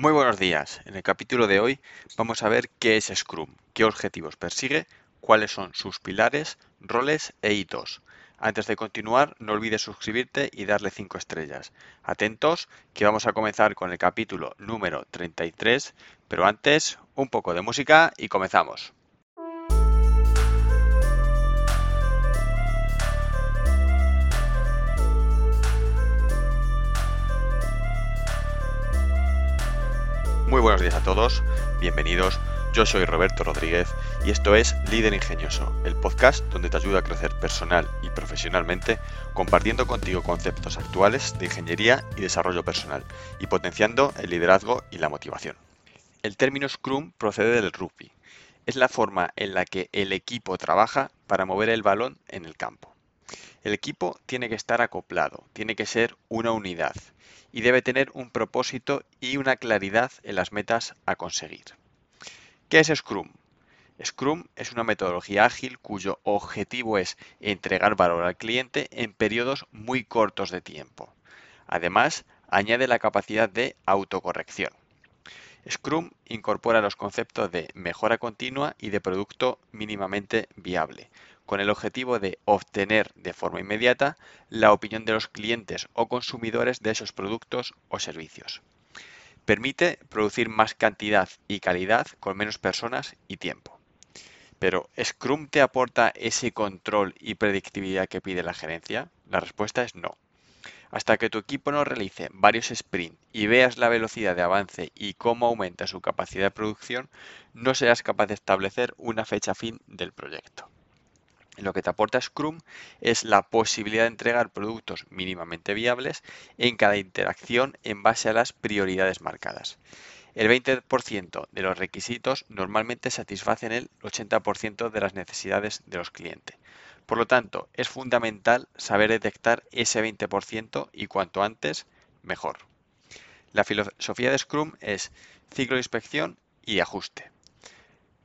Muy buenos días. En el capítulo de hoy vamos a ver qué es Scrum, qué objetivos persigue, cuáles son sus pilares, roles e hitos. Antes de continuar, no olvides suscribirte y darle 5 estrellas. Atentos, que vamos a comenzar con el capítulo número 33, pero antes, un poco de música y comenzamos. Muy buenos días a todos, bienvenidos. Yo soy Roberto Rodríguez y esto es Líder Ingenioso, el podcast donde te ayuda a crecer personal y profesionalmente compartiendo contigo conceptos actuales de ingeniería y desarrollo personal y potenciando el liderazgo y la motivación. El término Scrum procede del rugby. Es la forma en la que el equipo trabaja para mover el balón en el campo. El equipo tiene que estar acoplado, tiene que ser una unidad y debe tener un propósito y una claridad en las metas a conseguir. ¿Qué es Scrum? Scrum es una metodología ágil cuyo objetivo es entregar valor al cliente en periodos muy cortos de tiempo. Además, añade la capacidad de autocorrección. Scrum incorpora los conceptos de mejora continua y de producto mínimamente viable, con el objetivo de obtener de forma inmediata la opinión de los clientes o consumidores de esos productos o servicios. Permite producir más cantidad y calidad con menos personas y tiempo. Pero ¿Scrum te aporta ese control y predictibilidad que pide la gerencia? La respuesta es no. Hasta que tu equipo no realice varios sprints y veas la velocidad de avance y cómo aumenta su capacidad de producción, no serás capaz de establecer una fecha fin del proyecto. Lo que te aporta Scrum es la posibilidad de entregar productos mínimamente viables en cada interacción en base a las prioridades marcadas. El 20% de los requisitos normalmente satisfacen el 80% de las necesidades de los clientes. Por lo tanto, es fundamental saber detectar ese 20% y cuanto antes, mejor. La filosofía de Scrum es ciclo de inspección y ajuste,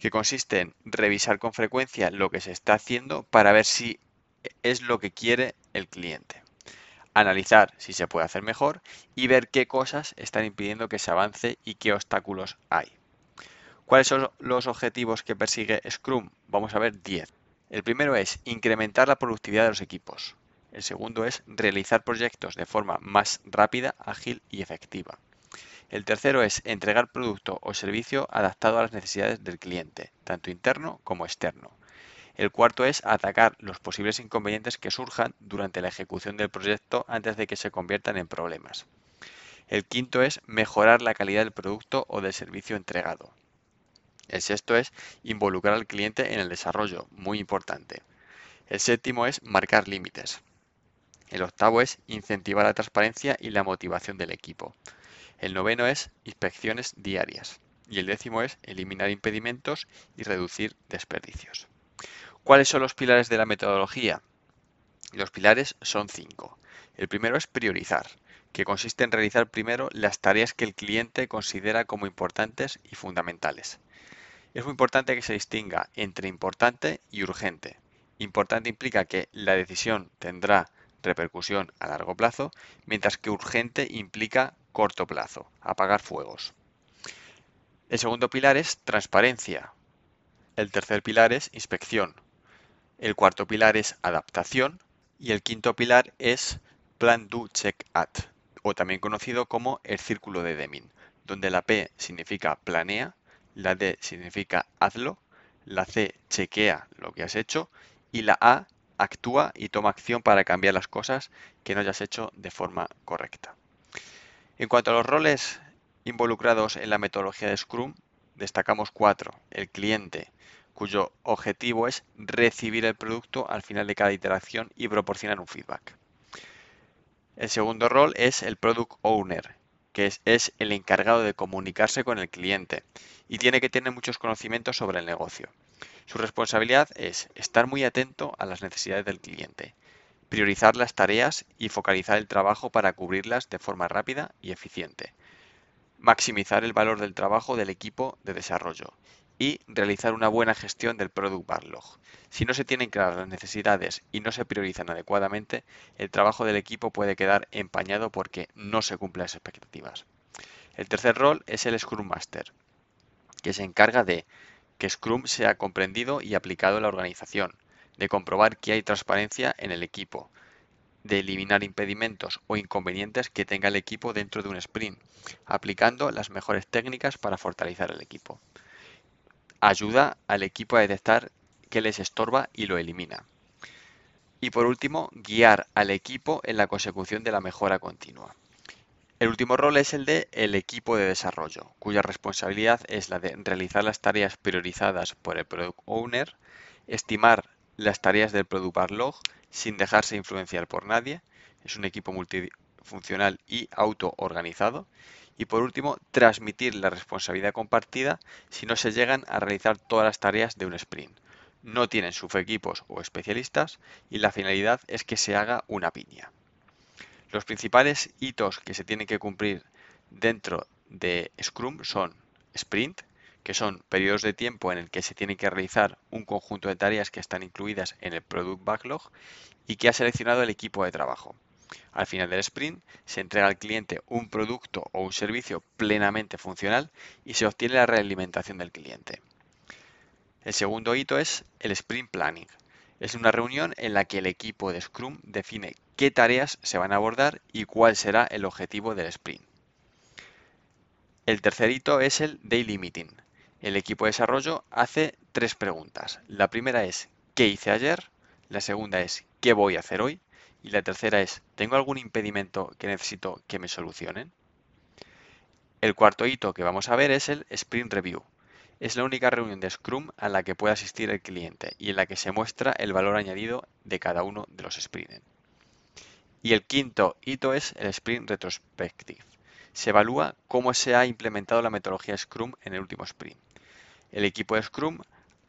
que consiste en revisar con frecuencia lo que se está haciendo para ver si es lo que quiere el cliente. Analizar si se puede hacer mejor y ver qué cosas están impidiendo que se avance y qué obstáculos hay. ¿Cuáles son los objetivos que persigue Scrum? Vamos a ver 10. El primero es incrementar la productividad de los equipos. El segundo es realizar proyectos de forma más rápida, ágil y efectiva. El tercero es entregar producto o servicio adaptado a las necesidades del cliente, tanto interno como externo. El cuarto es atacar los posibles inconvenientes que surjan durante la ejecución del proyecto antes de que se conviertan en problemas. El quinto es mejorar la calidad del producto o del servicio entregado. El sexto es involucrar al cliente en el desarrollo, muy importante. El séptimo es marcar límites. El octavo es incentivar la transparencia y la motivación del equipo. El noveno es inspecciones diarias. Y el décimo es eliminar impedimentos y reducir desperdicios. ¿Cuáles son los pilares de la metodología? Los pilares son cinco. El primero es priorizar, que consiste en realizar primero las tareas que el cliente considera como importantes y fundamentales. Es muy importante que se distinga entre importante y urgente. Importante implica que la decisión tendrá repercusión a largo plazo, mientras que urgente implica corto plazo, apagar fuegos. El segundo pilar es transparencia. El tercer pilar es inspección. El cuarto pilar es adaptación. Y el quinto pilar es Plan Do Check At, o también conocido como el círculo de Deming, donde la P significa planea, la D significa hazlo, la C chequea lo que has hecho y la A actúa y toma acción para cambiar las cosas que no hayas hecho de forma correcta. En cuanto a los roles involucrados en la metodología de Scrum, destacamos cuatro. El cliente, cuyo objetivo es recibir el producto al final de cada interacción y proporcionar un feedback. El segundo rol es el Product Owner, que es, el encargado de comunicarse con el cliente y tiene que tener muchos conocimientos sobre el negocio. Su responsabilidad es estar muy atento a las necesidades del cliente, priorizar las tareas y focalizar el trabajo para cubrirlas de forma rápida y eficiente, maximizar el valor del trabajo del equipo de desarrollo y realizar una buena gestión del Product Backlog. Si no se tienen claras las necesidades y no se priorizan adecuadamente, el trabajo del equipo puede quedar empañado porque no se cumplen las expectativas. El tercer rol es el Scrum Master, que se encarga de que Scrum sea comprendido y aplicado en la organización, de comprobar que hay transparencia en el equipo, de eliminar impedimentos o inconvenientes que tenga el equipo dentro de un sprint, aplicando las mejores técnicas para fortalecer el equipo. Ayuda al equipo a detectar que les estorba y lo elimina. Y por último, guiar al equipo en la consecución de la mejora continua. El último rol es el de el equipo de desarrollo, cuya responsabilidad es la de realizar las tareas priorizadas por el Product Owner, estimar las tareas del Product Backlog sin dejarse influenciar por nadie. Es un equipo multifuncional y autoorganizado. Y por último, transmitir la responsabilidad compartida si no se llegan a realizar todas las tareas de un sprint. No tienen subequipos o especialistas y la finalidad es que se haga una piña. Los principales hitos que se tienen que cumplir dentro de Scrum son sprint, que son periodos de tiempo en el que se tiene que realizar un conjunto de tareas que están incluidas en el Product Backlog y que ha seleccionado el equipo de trabajo. Al final del sprint se entrega al cliente un producto o un servicio plenamente funcional y se obtiene la realimentación del cliente. El segundo hito es el sprint planning. Es una reunión en la que el equipo de Scrum define qué tareas se van a abordar y cuál será el objetivo del sprint. El tercer hito es el daily meeting. El equipo de desarrollo hace tres preguntas. La primera es ¿qué hice ayer? La segunda es ¿qué voy a hacer hoy? Y la tercera es ¿tengo algún impedimento que necesito que me solucionen? El cuarto hito que vamos a ver es el Sprint Review. Es la única reunión de Scrum a la que puede asistir el cliente y en la que se muestra el valor añadido de cada uno de los sprints. Y el quinto hito es el Sprint Retrospective. Se evalúa cómo se ha implementado la metodología Scrum en el último sprint. El equipo de Scrum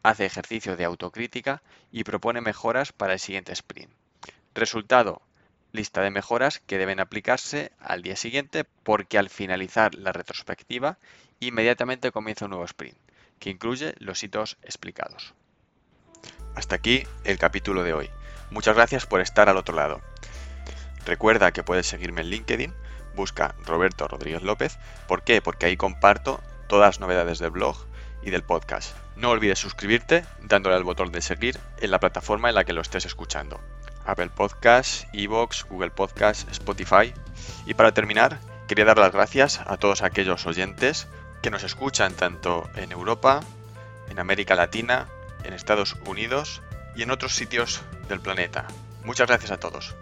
hace ejercicio de autocrítica y propone mejoras para el siguiente sprint. Resultado, lista de mejoras que deben aplicarse al día siguiente porque al finalizar la retrospectiva inmediatamente comienza un nuevo sprint, que incluye los hitos explicados. Hasta aquí el capítulo de hoy. Muchas gracias por estar al otro lado. Recuerda que puedes seguirme en LinkedIn, busca Roberto Rodríguez López. ¿Por qué? Porque ahí comparto todas las novedades del blog y del podcast. No olvides suscribirte dándole al botón de seguir en la plataforma en la que lo estés escuchando. Apple Podcasts, Evox, Google Podcasts, Spotify. Y para terminar, quería dar las gracias a todos aquellos oyentes que nos escuchan tanto en Europa, en América Latina, en Estados Unidos y en otros sitios del planeta. Muchas gracias a todos.